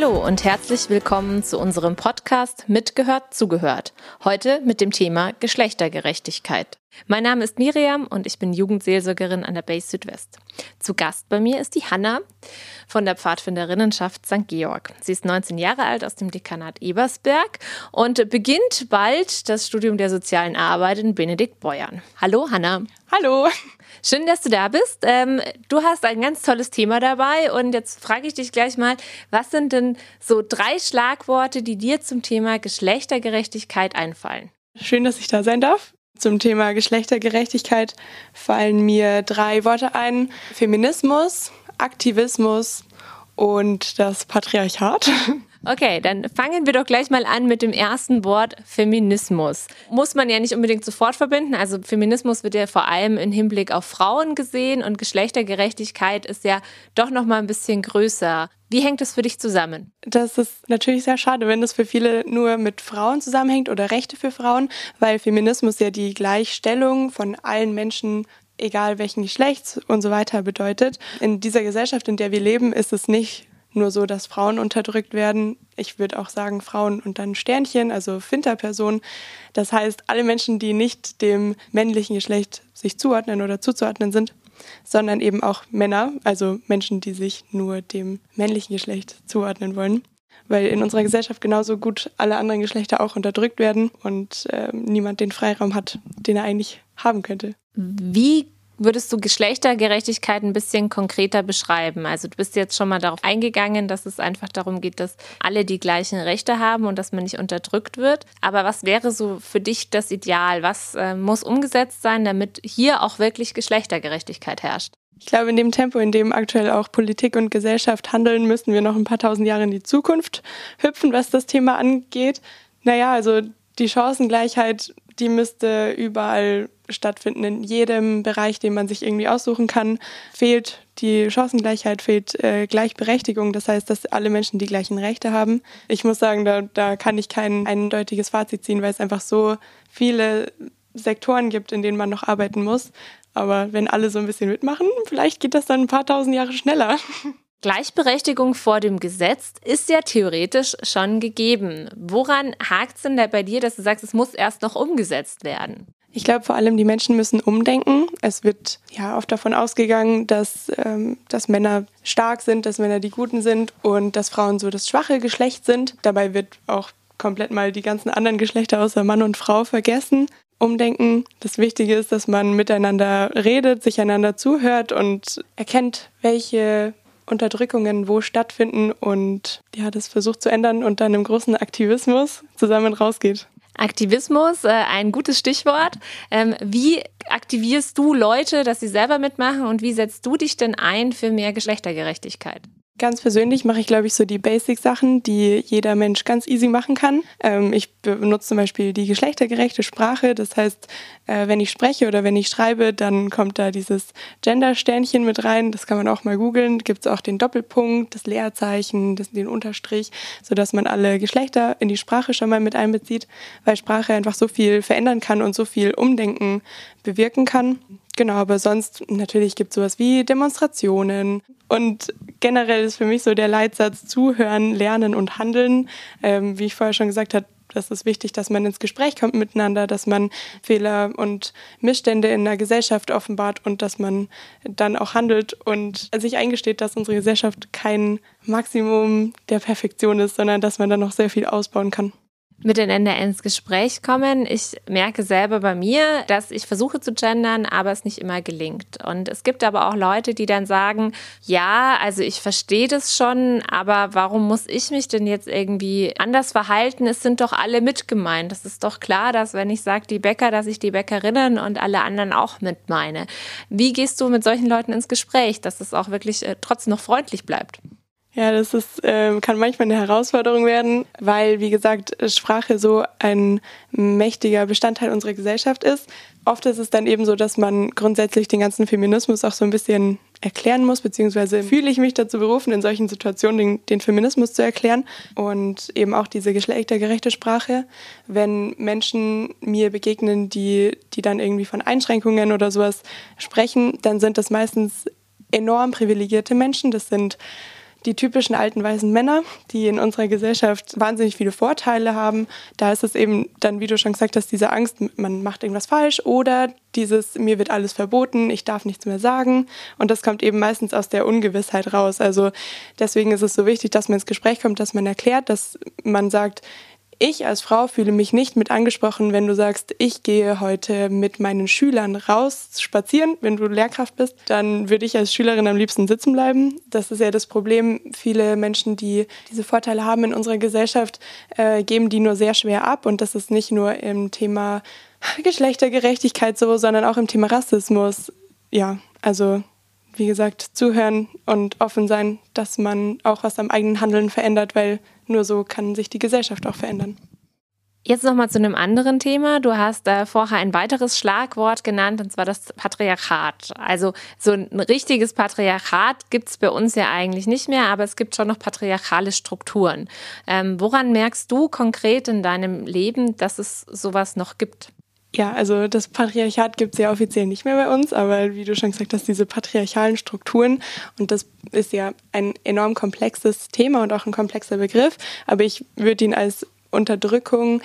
Hallo und herzlich willkommen zu unserem Podcast Mitgehört, zugehört. Heute mit dem Thema Geschlechtergerechtigkeit. Mein Name ist Miriam und ich bin Jugendseelsorgerin an der Base Südwest. Zu Gast bei mir ist die Hanna von der Pfadfinderinnenschaft St. Georg. Sie ist 19 Jahre alt aus dem Dekanat Ebersberg und beginnt bald das Studium der sozialen Arbeit in Benedikt Beuern. Hallo Hanna. Hallo. Schön, dass du da bist. Ähm, du hast ein ganz tolles Thema dabei und jetzt frage ich dich gleich mal, was sind denn so drei Schlagworte, die dir zum Thema Geschlechtergerechtigkeit einfallen? Schön, dass ich da sein darf. Zum Thema Geschlechtergerechtigkeit fallen mir drei Worte ein. Feminismus, Aktivismus und das Patriarchat. Okay, dann fangen wir doch gleich mal an mit dem ersten Wort Feminismus. Muss man ja nicht unbedingt sofort verbinden. Also Feminismus wird ja vor allem im Hinblick auf Frauen gesehen und Geschlechtergerechtigkeit ist ja doch noch mal ein bisschen größer. Wie hängt das für dich zusammen? Das ist natürlich sehr schade, wenn das für viele nur mit Frauen zusammenhängt oder Rechte für Frauen, weil Feminismus ja die Gleichstellung von allen Menschen egal welchen Geschlechts und so weiter bedeutet. In dieser Gesellschaft, in der wir leben, ist es nicht nur so, dass Frauen unterdrückt werden. Ich würde auch sagen Frauen und dann Sternchen, also Finterpersonen. Das heißt, alle Menschen, die nicht dem männlichen Geschlecht sich zuordnen oder zuzuordnen sind, sondern eben auch Männer, also Menschen, die sich nur dem männlichen Geschlecht zuordnen wollen. Weil in unserer Gesellschaft genauso gut alle anderen Geschlechter auch unterdrückt werden und äh, niemand den Freiraum hat, den er eigentlich haben könnte. Wie würdest du Geschlechtergerechtigkeit ein bisschen konkreter beschreiben? Also du bist jetzt schon mal darauf eingegangen, dass es einfach darum geht, dass alle die gleichen Rechte haben und dass man nicht unterdrückt wird. Aber was wäre so für dich das Ideal? Was äh, muss umgesetzt sein, damit hier auch wirklich Geschlechtergerechtigkeit herrscht? Ich glaube, in dem Tempo, in dem aktuell auch Politik und Gesellschaft handeln, müssen wir noch ein paar tausend Jahre in die Zukunft hüpfen, was das Thema angeht. Naja, also die Chancengleichheit, die müsste überall stattfinden. In jedem Bereich, den man sich irgendwie aussuchen kann, fehlt die Chancengleichheit, fehlt äh, Gleichberechtigung. Das heißt, dass alle Menschen die gleichen Rechte haben. Ich muss sagen, da, da kann ich kein eindeutiges Fazit ziehen, weil es einfach so viele Sektoren gibt, in denen man noch arbeiten muss. Aber wenn alle so ein bisschen mitmachen, vielleicht geht das dann ein paar tausend Jahre schneller. Gleichberechtigung vor dem Gesetz ist ja theoretisch schon gegeben. Woran hakt es denn da bei dir, dass du sagst, es muss erst noch umgesetzt werden? Ich glaube vor allem, die Menschen müssen umdenken. Es wird ja oft davon ausgegangen, dass, ähm, dass Männer stark sind, dass Männer die Guten sind und dass Frauen so das schwache Geschlecht sind. Dabei wird auch komplett mal die ganzen anderen Geschlechter außer Mann und Frau vergessen. Umdenken. Das Wichtige ist, dass man miteinander redet, sich einander zuhört und erkennt, welche Unterdrückungen wo stattfinden und ja, das versucht zu ändern und dann im großen Aktivismus zusammen rausgeht. Aktivismus, äh, ein gutes Stichwort. Ähm, wie aktivierst du Leute, dass sie selber mitmachen und wie setzt du dich denn ein für mehr Geschlechtergerechtigkeit? Ganz persönlich mache ich, glaube ich, so die Basic-Sachen, die jeder Mensch ganz easy machen kann. Ähm, ich benutze zum Beispiel die geschlechtergerechte Sprache. Das heißt, äh, wenn ich spreche oder wenn ich schreibe, dann kommt da dieses Gender-Sternchen mit rein. Das kann man auch mal googeln. Gibt es auch den Doppelpunkt, das Leerzeichen, das, den Unterstrich, sodass man alle Geschlechter in die Sprache schon mal mit einbezieht, weil Sprache einfach so viel verändern kann und so viel Umdenken bewirken kann. Genau, aber sonst natürlich gibt es sowas wie Demonstrationen. Und generell ist für mich so der Leitsatz zuhören, lernen und handeln. Ähm, wie ich vorher schon gesagt habe, das ist wichtig, dass man ins Gespräch kommt miteinander, dass man Fehler und Missstände in der Gesellschaft offenbart und dass man dann auch handelt und sich eingesteht, dass unsere Gesellschaft kein Maximum der Perfektion ist, sondern dass man da noch sehr viel ausbauen kann miteinander ins Gespräch kommen. Ich merke selber bei mir, dass ich versuche zu gendern, aber es nicht immer gelingt. Und es gibt aber auch Leute, die dann sagen, ja, also ich verstehe das schon, aber warum muss ich mich denn jetzt irgendwie anders verhalten? Es sind doch alle mitgemeint. Das ist doch klar, dass wenn ich sage die Bäcker, dass ich die Bäckerinnen und alle anderen auch mit meine. Wie gehst du mit solchen Leuten ins Gespräch, dass es auch wirklich äh, trotzdem noch freundlich bleibt? Ja, das ist, äh, kann manchmal eine Herausforderung werden, weil, wie gesagt, Sprache so ein mächtiger Bestandteil unserer Gesellschaft ist. Oft ist es dann eben so, dass man grundsätzlich den ganzen Feminismus auch so ein bisschen erklären muss, beziehungsweise fühle ich mich dazu berufen, in solchen Situationen den, den, Feminismus zu erklären und eben auch diese geschlechtergerechte Sprache. Wenn Menschen mir begegnen, die, die dann irgendwie von Einschränkungen oder sowas sprechen, dann sind das meistens enorm privilegierte Menschen. Das sind die typischen alten weißen Männer, die in unserer Gesellschaft wahnsinnig viele Vorteile haben. Da ist es eben dann, wie du schon gesagt hast, diese Angst, man macht irgendwas falsch oder dieses, mir wird alles verboten, ich darf nichts mehr sagen. Und das kommt eben meistens aus der Ungewissheit raus. Also deswegen ist es so wichtig, dass man ins Gespräch kommt, dass man erklärt, dass man sagt, ich als Frau fühle mich nicht mit angesprochen, wenn du sagst, ich gehe heute mit meinen Schülern raus spazieren. Wenn du Lehrkraft bist, dann würde ich als Schülerin am liebsten sitzen bleiben. Das ist ja das Problem. Viele Menschen, die diese Vorteile haben in unserer Gesellschaft, äh, geben die nur sehr schwer ab. Und das ist nicht nur im Thema Geschlechtergerechtigkeit so, sondern auch im Thema Rassismus. Ja, also wie gesagt, zuhören und offen sein, dass man auch was am eigenen Handeln verändert, weil nur so kann sich die Gesellschaft auch verändern. Jetzt nochmal zu einem anderen Thema. Du hast äh, vorher ein weiteres Schlagwort genannt, und zwar das Patriarchat. Also so ein richtiges Patriarchat gibt es bei uns ja eigentlich nicht mehr, aber es gibt schon noch patriarchale Strukturen. Ähm, woran merkst du konkret in deinem Leben, dass es sowas noch gibt? Ja, also das Patriarchat gibt es ja offiziell nicht mehr bei uns, aber wie du schon gesagt hast, diese patriarchalen Strukturen und das ist ja ein enorm komplexes Thema und auch ein komplexer Begriff, aber ich würde ihn als Unterdrückung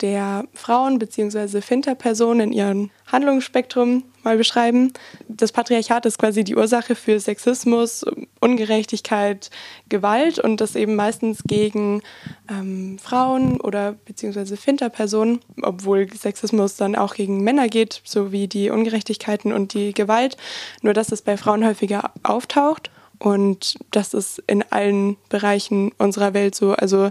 der Frauen bzw. Finterpersonen in ihrem Handlungsspektrum mal beschreiben. Das Patriarchat ist quasi die Ursache für Sexismus, Ungerechtigkeit, Gewalt und das eben meistens gegen ähm, Frauen oder beziehungsweise Finterpersonen, obwohl Sexismus dann auch gegen Männer geht, sowie die Ungerechtigkeiten und die Gewalt, nur dass es bei Frauen häufiger auftaucht. Und das ist in allen Bereichen unserer Welt so. Also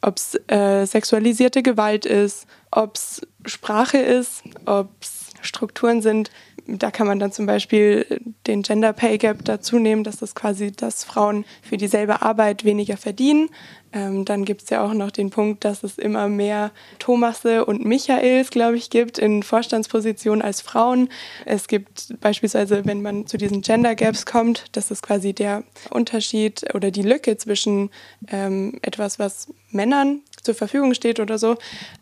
ob es äh, sexualisierte Gewalt ist, ob es Sprache ist, ob es Strukturen sind. Da kann man dann zum Beispiel den Gender Pay Gap dazu nehmen, dass das quasi, dass Frauen für dieselbe Arbeit weniger verdienen. Ähm, dann gibt es ja auch noch den Punkt, dass es immer mehr Thomasse und Michaels, glaube ich, gibt in Vorstandspositionen als Frauen. Es gibt beispielsweise, wenn man zu diesen Gender Gaps kommt, das ist quasi der Unterschied oder die Lücke zwischen ähm, etwas, was Männern zur Verfügung steht oder so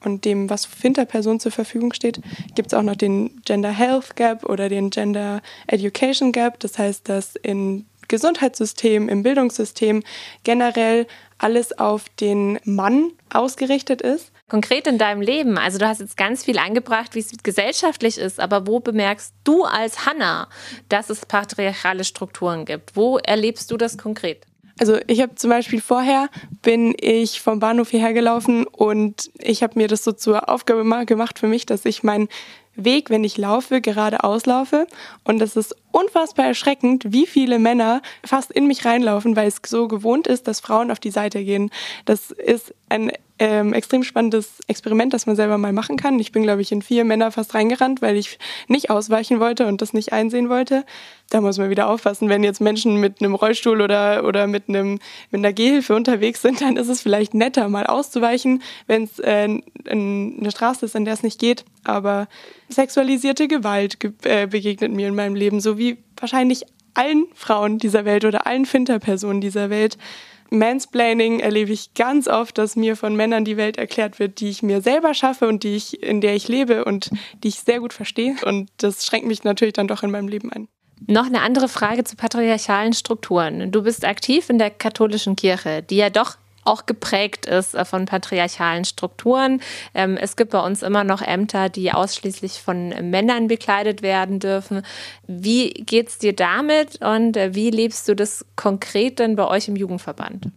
und dem, was Finterpersonen zur Verfügung steht, gibt es auch noch den Gender Health Gap oder den Gender Education Gap. Das heißt, dass in Gesundheitssystem, im Bildungssystem generell alles auf den Mann ausgerichtet ist. Konkret in deinem Leben, also du hast jetzt ganz viel angebracht, wie es gesellschaftlich ist, aber wo bemerkst du als Hanna, dass es patriarchale Strukturen gibt? Wo erlebst du das konkret? Also ich habe zum Beispiel vorher bin ich vom Bahnhof hierher gelaufen und ich habe mir das so zur Aufgabe gemacht für mich, dass ich meinen Weg, wenn ich laufe, geradeaus laufe. Und es ist unfassbar erschreckend, wie viele Männer fast in mich reinlaufen, weil es so gewohnt ist, dass Frauen auf die Seite gehen. Das ist ein ähm, extrem spannendes Experiment, das man selber mal machen kann. Ich bin, glaube ich, in vier Männer fast reingerannt, weil ich nicht ausweichen wollte und das nicht einsehen wollte. Da muss man wieder aufpassen, wenn jetzt Menschen mit einem Rollstuhl oder, oder mit, einem, mit einer Gehhilfe unterwegs sind, dann ist es vielleicht netter, mal auszuweichen, wenn es äh, eine Straße ist, an der es nicht geht. Aber sexualisierte Gewalt äh, begegnet mir in meinem Leben, so wahrscheinlich allen Frauen dieser Welt oder allen Finterpersonen dieser Welt. Mansplaining erlebe ich ganz oft, dass mir von Männern die Welt erklärt wird, die ich mir selber schaffe und die ich, in der ich lebe und die ich sehr gut verstehe. Und das schränkt mich natürlich dann doch in meinem Leben ein. Noch eine andere Frage zu patriarchalen Strukturen. Du bist aktiv in der katholischen Kirche, die ja doch auch geprägt ist äh, von patriarchalen Strukturen. Ähm, es gibt bei uns immer noch Ämter, die ausschließlich von Männern bekleidet werden dürfen. Wie geht's dir damit und äh, wie lebst du das konkret denn bei euch im Jugendverband?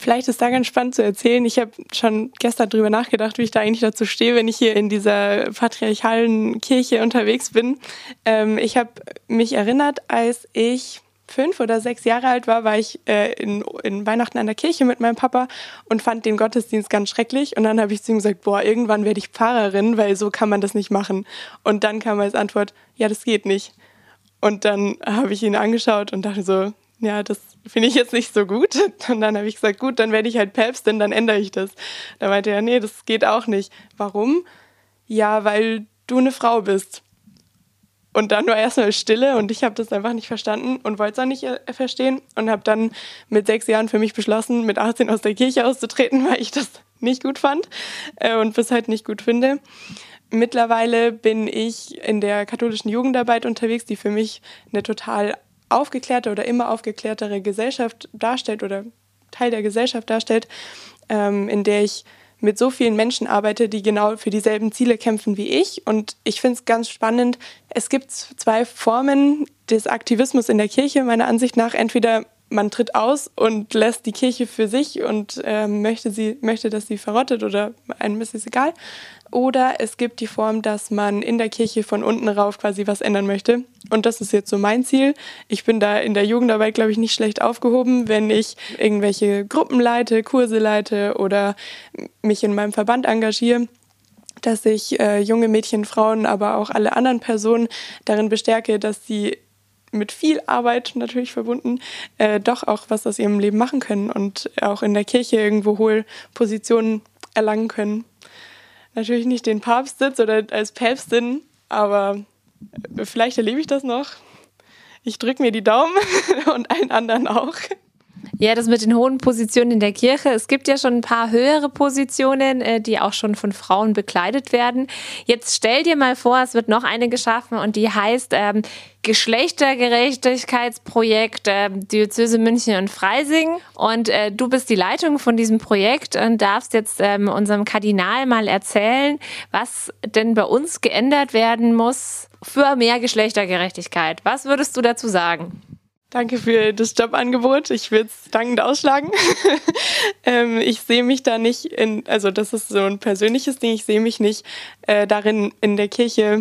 Vielleicht ist da ganz spannend zu erzählen. Ich habe schon gestern drüber nachgedacht, wie ich da eigentlich dazu stehe, wenn ich hier in dieser patriarchalen Kirche unterwegs bin. Ähm, ich habe mich erinnert, als ich fünf oder sechs Jahre alt war, war ich äh, in, in Weihnachten an der Kirche mit meinem Papa und fand den Gottesdienst ganz schrecklich. Und dann habe ich zu ihm gesagt, boah, irgendwann werde ich Pfarrerin, weil so kann man das nicht machen. Und dann kam als Antwort, ja, das geht nicht. Und dann habe ich ihn angeschaut und dachte so, ja, das finde ich jetzt nicht so gut. Und dann habe ich gesagt, gut, dann werde ich halt Päpstin, dann ändere ich das. Da meinte er, nee, das geht auch nicht. Warum? Ja, weil du eine Frau bist. Und dann war erstmal Stille und ich habe das einfach nicht verstanden und wollte es auch nicht äh, verstehen und habe dann mit sechs Jahren für mich beschlossen, mit 18 aus der Kirche auszutreten, weil ich das nicht gut fand äh, und bis heute nicht gut finde. Mittlerweile bin ich in der katholischen Jugendarbeit unterwegs, die für mich eine total aufgeklärte oder immer aufgeklärtere Gesellschaft darstellt oder Teil der Gesellschaft darstellt, ähm, in der ich mit so vielen Menschen arbeite, die genau für dieselben Ziele kämpfen wie ich. Und ich finde es ganz spannend. Es gibt zwei Formen des Aktivismus in der Kirche, meiner Ansicht nach. Entweder man tritt aus und lässt die Kirche für sich und äh, möchte, sie, möchte, dass sie verrottet oder einem ist es egal. Oder es gibt die Form, dass man in der Kirche von unten rauf quasi was ändern möchte. Und das ist jetzt so mein Ziel. Ich bin da in der Jugendarbeit, glaube ich, nicht schlecht aufgehoben, wenn ich irgendwelche Gruppen leite, Kurse leite oder mich in meinem Verband engagiere dass ich äh, junge Mädchen, Frauen, aber auch alle anderen Personen darin bestärke, dass sie mit viel Arbeit natürlich verbunden, äh, doch auch was aus ihrem Leben machen können und auch in der Kirche irgendwo hohe Positionen erlangen können natürlich nicht den Papstsitz oder als Päpstin, aber vielleicht erlebe ich das noch. Ich drücke mir die Daumen und allen anderen auch. Ja, das mit den hohen Positionen in der Kirche. Es gibt ja schon ein paar höhere Positionen, äh, die auch schon von Frauen bekleidet werden. Jetzt stell dir mal vor, es wird noch eine geschaffen und die heißt ähm, Geschlechtergerechtigkeitsprojekt äh, Diözese München und Freising. Und äh, du bist die Leitung von diesem Projekt und darfst jetzt ähm, unserem Kardinal mal erzählen, was denn bei uns geändert werden muss für mehr Geschlechtergerechtigkeit. Was würdest du dazu sagen? Danke für das Jobangebot. Ich würde es dankend ausschlagen. ähm, ich sehe mich da nicht in, also das ist so ein persönliches Ding, ich sehe mich nicht äh, darin, in der Kirche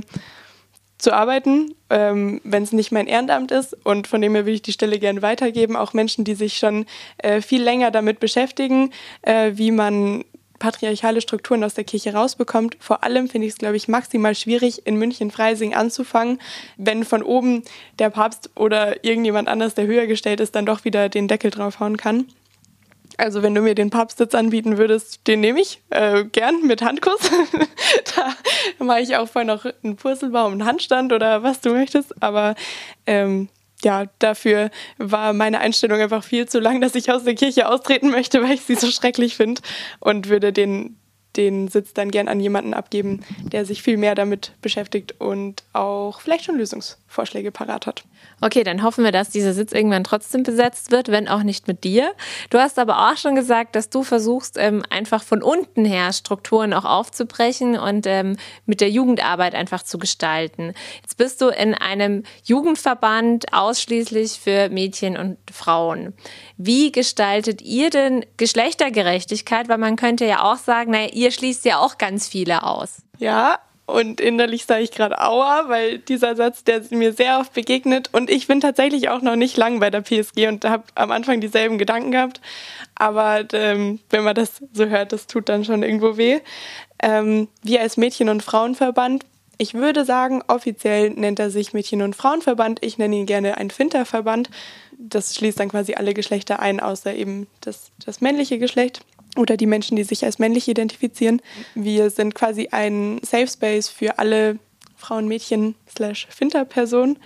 zu arbeiten, ähm, wenn es nicht mein Ehrenamt ist. Und von dem her würde ich die Stelle gerne weitergeben. Auch Menschen, die sich schon äh, viel länger damit beschäftigen, äh, wie man patriarchale Strukturen aus der Kirche rausbekommt. Vor allem finde ich es, glaube ich, maximal schwierig, in München-Freising anzufangen, wenn von oben der Papst oder irgendjemand anders, der höher gestellt ist, dann doch wieder den Deckel draufhauen kann. Also wenn du mir den Papstsitz anbieten würdest, den nehme ich äh, gern mit Handkuss. da mache ich auch vorher noch einen Purzelbaum, einen Handstand oder was du möchtest. Aber ähm, ja, dafür war meine Einstellung einfach viel zu lang, dass ich aus der Kirche austreten möchte, weil ich sie so schrecklich finde und würde den den Sitz dann gern an jemanden abgeben, der sich viel mehr damit beschäftigt und auch vielleicht schon Lösungsvorschläge parat hat. Okay, dann hoffen wir, dass dieser Sitz irgendwann trotzdem besetzt wird, wenn auch nicht mit dir. Du hast aber auch schon gesagt, dass du versuchst, ähm, einfach von unten her Strukturen auch aufzubrechen und ähm, mit der Jugendarbeit einfach zu gestalten. Jetzt bist du in einem Jugendverband ausschließlich für Mädchen und Frauen. Wie gestaltet ihr denn Geschlechtergerechtigkeit? Weil man könnte ja auch sagen, naja, ihr schließt ja auch ganz viele aus. Ja, und innerlich sage ich gerade Aua, weil dieser Satz, der mir sehr oft begegnet. Und ich bin tatsächlich auch noch nicht lang bei der PSG und habe am Anfang dieselben Gedanken gehabt. Aber ähm, wenn man das so hört, das tut dann schon irgendwo weh. Ähm, wir als Mädchen- und Frauenverband, ich würde sagen, offiziell nennt er sich Mädchen- und Frauenverband. Ich nenne ihn gerne ein Finterverband das schließt dann quasi alle Geschlechter ein, außer eben das, das männliche Geschlecht oder die Menschen, die sich als männlich identifizieren. Wir sind quasi ein Safe Space für alle Frauen, Mädchen slash Finter-Personen.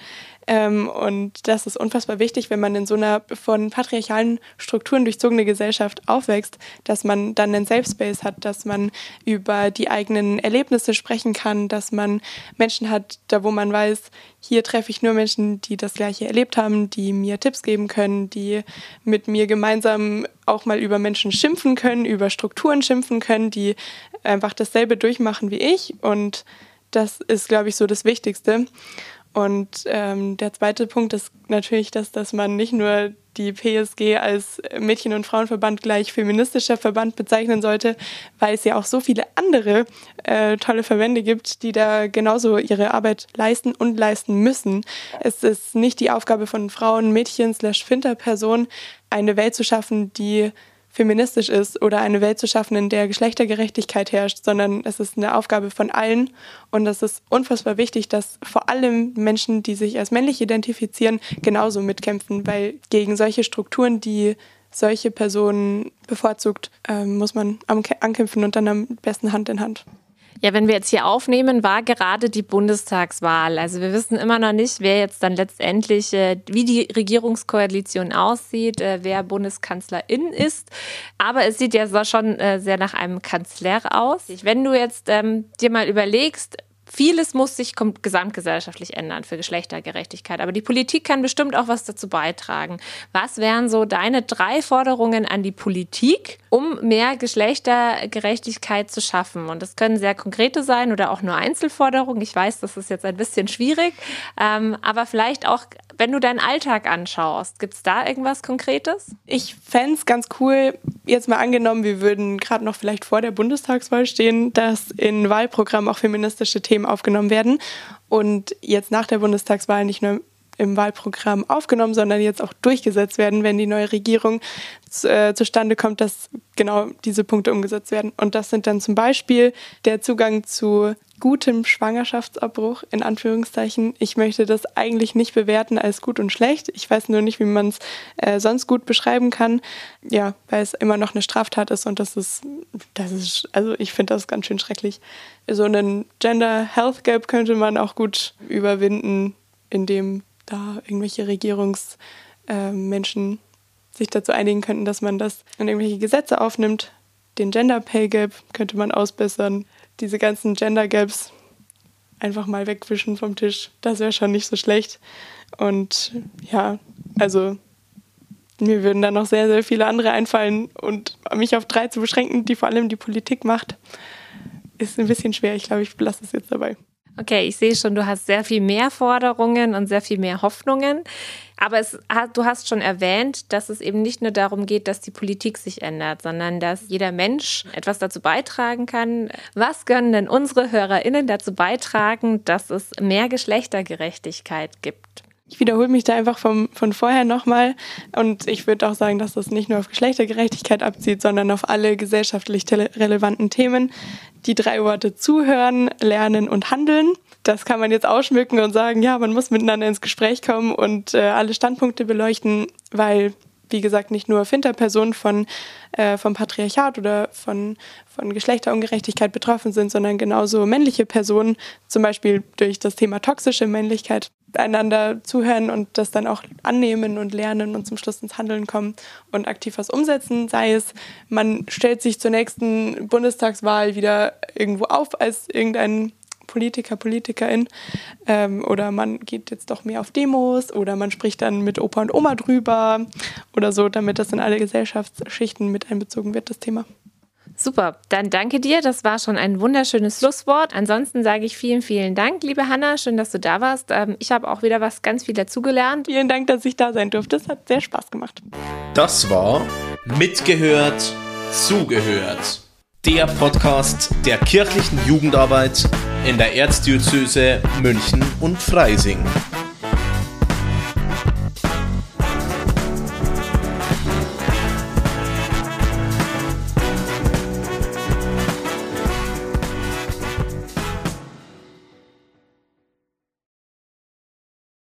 Ähm, und das ist unfassbar wichtig, wenn man in so einer von patriarchalen Strukturen durchzogene Gesellschaft aufwächst, dass man dann einen Safe Space hat, dass man über die eigenen Erlebnisse sprechen kann, dass man Menschen hat, da wo man weiß, hier treffe ich nur Menschen, die das Gleiche erlebt haben, die mir Tipps geben können, die mit mir gemeinsam auch mal über Menschen schimpfen können, über Strukturen schimpfen können, die einfach dasselbe durchmachen wie ich. Und das ist, glaube ich, so das Wichtigste. Und ähm, der zweite Punkt ist natürlich, dass, dass man nicht nur die PSG als Mädchen- und Frauenverband gleich feministischer Verband bezeichnen sollte, weil es ja auch so viele andere äh, tolle Verbände gibt, die da genauso ihre Arbeit leisten und leisten müssen. Es ist nicht die Aufgabe von Frauen, Mädchen slash Finterpersonen, eine Welt zu schaffen, die feministisch ist oder eine Welt zu schaffen, in der Geschlechtergerechtigkeit herrscht, sondern es ist eine Aufgabe von allen. Und es ist unfassbar wichtig, dass vor allem Menschen, die sich als männlich identifizieren, genauso mitkämpfen, weil gegen solche Strukturen, die solche Personen bevorzugt, äh, muss man ankämpfen und dann am besten Hand in Hand. Ja, wenn wir jetzt hier aufnehmen, war gerade die Bundestagswahl. Also wir wissen immer noch nicht, wer jetzt dann letztendlich, äh, wie die Regierungskoalition aussieht, äh, wer Bundeskanzlerin ist. Aber es sieht ja schon äh, sehr nach einem Kanzler aus. Wenn du jetzt ähm, dir mal überlegst, Vieles muss sich gesamtgesellschaftlich ändern für Geschlechtergerechtigkeit. Aber die Politik kann bestimmt auch was dazu beitragen. Was wären so deine drei Forderungen an die Politik, um mehr Geschlechtergerechtigkeit zu schaffen? Und das können sehr konkrete sein oder auch nur Einzelforderungen. Ich weiß, das ist jetzt ein bisschen schwierig. Ähm, aber vielleicht auch wenn du deinen Alltag anschaust, gibt es da irgendwas Konkretes? Ich fände es ganz cool, jetzt mal angenommen, wir würden gerade noch vielleicht vor der Bundestagswahl stehen, dass in Wahlprogrammen auch feministische Themen aufgenommen werden und jetzt nach der Bundestagswahl nicht nur im Wahlprogramm aufgenommen, sondern jetzt auch durchgesetzt werden, wenn die neue Regierung äh, zustande kommt, dass genau diese Punkte umgesetzt werden. Und das sind dann zum Beispiel der Zugang zu gutem Schwangerschaftsabbruch, in Anführungszeichen. Ich möchte das eigentlich nicht bewerten als gut und schlecht. Ich weiß nur nicht, wie man es äh, sonst gut beschreiben kann. Ja, weil es immer noch eine Straftat ist und das ist, das ist, also ich finde das ganz schön schrecklich. So einen Gender Health Gap könnte man auch gut überwinden, indem da irgendwelche Regierungsmenschen äh, sich dazu einigen könnten, dass man das in irgendwelche Gesetze aufnimmt. Den Gender Pay Gap könnte man ausbessern. Diese ganzen Gender Gaps einfach mal wegwischen vom Tisch. Das wäre schon nicht so schlecht. Und ja, also mir würden da noch sehr, sehr viele andere einfallen. Und mich auf drei zu beschränken, die vor allem die Politik macht, ist ein bisschen schwer. Ich glaube, ich belasse es jetzt dabei. Okay, ich sehe schon, du hast sehr viel mehr Forderungen und sehr viel mehr Hoffnungen. Aber es, du hast schon erwähnt, dass es eben nicht nur darum geht, dass die Politik sich ändert, sondern dass jeder Mensch etwas dazu beitragen kann. Was können denn unsere HörerInnen dazu beitragen, dass es mehr Geschlechtergerechtigkeit gibt? Ich wiederhole mich da einfach vom, von vorher nochmal und ich würde auch sagen, dass das nicht nur auf Geschlechtergerechtigkeit abzieht, sondern auf alle gesellschaftlich relevanten Themen. Die drei Worte zuhören, lernen und handeln. Das kann man jetzt ausschmücken und sagen, ja, man muss miteinander ins Gespräch kommen und äh, alle Standpunkte beleuchten, weil wie gesagt, nicht nur Finterpersonen von, äh, vom Patriarchat oder von, von Geschlechterungerechtigkeit betroffen sind, sondern genauso männliche Personen, zum Beispiel durch das Thema toxische Männlichkeit, einander zuhören und das dann auch annehmen und lernen und zum Schluss ins Handeln kommen und aktiv was umsetzen. Sei es, man stellt sich zur nächsten Bundestagswahl wieder irgendwo auf als irgendein Politiker, Politikerin. Ähm, oder man geht jetzt doch mehr auf Demos oder man spricht dann mit Opa und Oma drüber oder so, damit das in alle Gesellschaftsschichten mit einbezogen wird, das Thema. Super, dann danke dir. Das war schon ein wunderschönes Schlusswort. Ansonsten sage ich vielen, vielen Dank, liebe Hanna. Schön, dass du da warst. Ähm, ich habe auch wieder was ganz viel dazugelernt. Vielen Dank, dass ich da sein durfte. Es hat sehr Spaß gemacht. Das war Mitgehört, Zugehört. Der Podcast der kirchlichen Jugendarbeit in der Erzdiözese München und Freising.